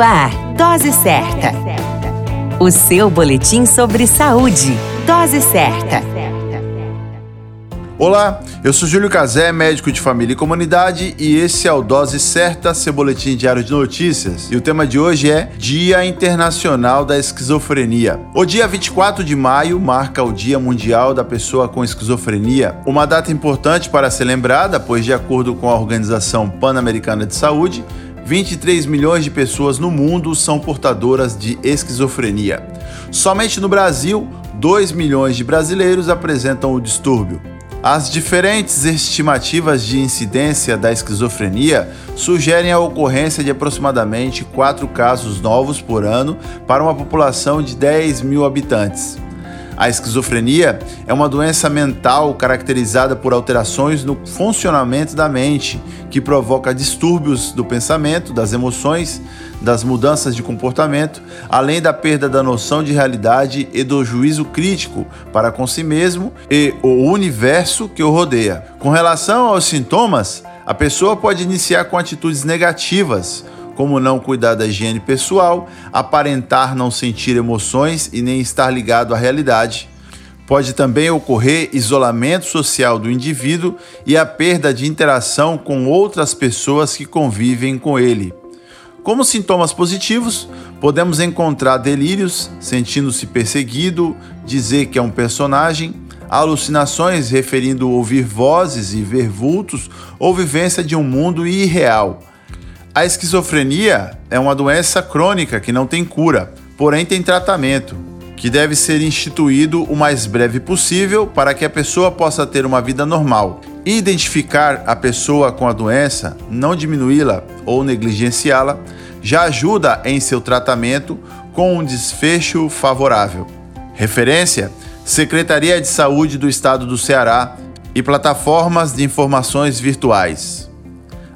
Ar, Dose Certa. O seu boletim sobre saúde. Dose Certa. Olá, eu sou Júlio Cazé, médico de família e comunidade, e esse é o Dose Certa, seu boletim diário de notícias. E o tema de hoje é Dia Internacional da Esquizofrenia. O dia 24 de maio marca o Dia Mundial da Pessoa com Esquizofrenia, uma data importante para ser lembrada, pois, de acordo com a Organização Pan-Americana de Saúde, 23 milhões de pessoas no mundo são portadoras de esquizofrenia. Somente no Brasil, 2 milhões de brasileiros apresentam o distúrbio. As diferentes estimativas de incidência da esquizofrenia sugerem a ocorrência de aproximadamente 4 casos novos por ano para uma população de 10 mil habitantes. A esquizofrenia é uma doença mental caracterizada por alterações no funcionamento da mente, que provoca distúrbios do pensamento, das emoções, das mudanças de comportamento, além da perda da noção de realidade e do juízo crítico para com si mesmo e o universo que o rodeia. Com relação aos sintomas, a pessoa pode iniciar com atitudes negativas, como não cuidar da higiene pessoal, aparentar não sentir emoções e nem estar ligado à realidade. Pode também ocorrer isolamento social do indivíduo e a perda de interação com outras pessoas que convivem com ele. Como sintomas positivos, podemos encontrar delírios, sentindo-se perseguido, dizer que é um personagem, alucinações referindo ouvir vozes e ver vultos ou vivência de um mundo irreal. A esquizofrenia é uma doença crônica que não tem cura, porém tem tratamento, que deve ser instituído o mais breve possível para que a pessoa possa ter uma vida normal. Identificar a pessoa com a doença, não diminuí-la ou negligenciá-la, já ajuda em seu tratamento com um desfecho favorável. Referência: Secretaria de Saúde do Estado do Ceará e plataformas de informações virtuais.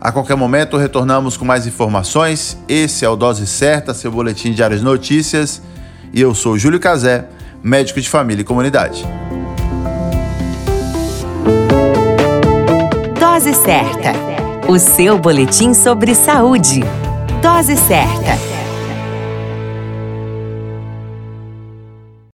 A qualquer momento retornamos com mais informações. Esse é o Dose Certa, seu boletim de notícias. E eu sou Júlio Cazé, médico de família e comunidade. Dose Certa, o seu boletim sobre saúde. Dose Certa.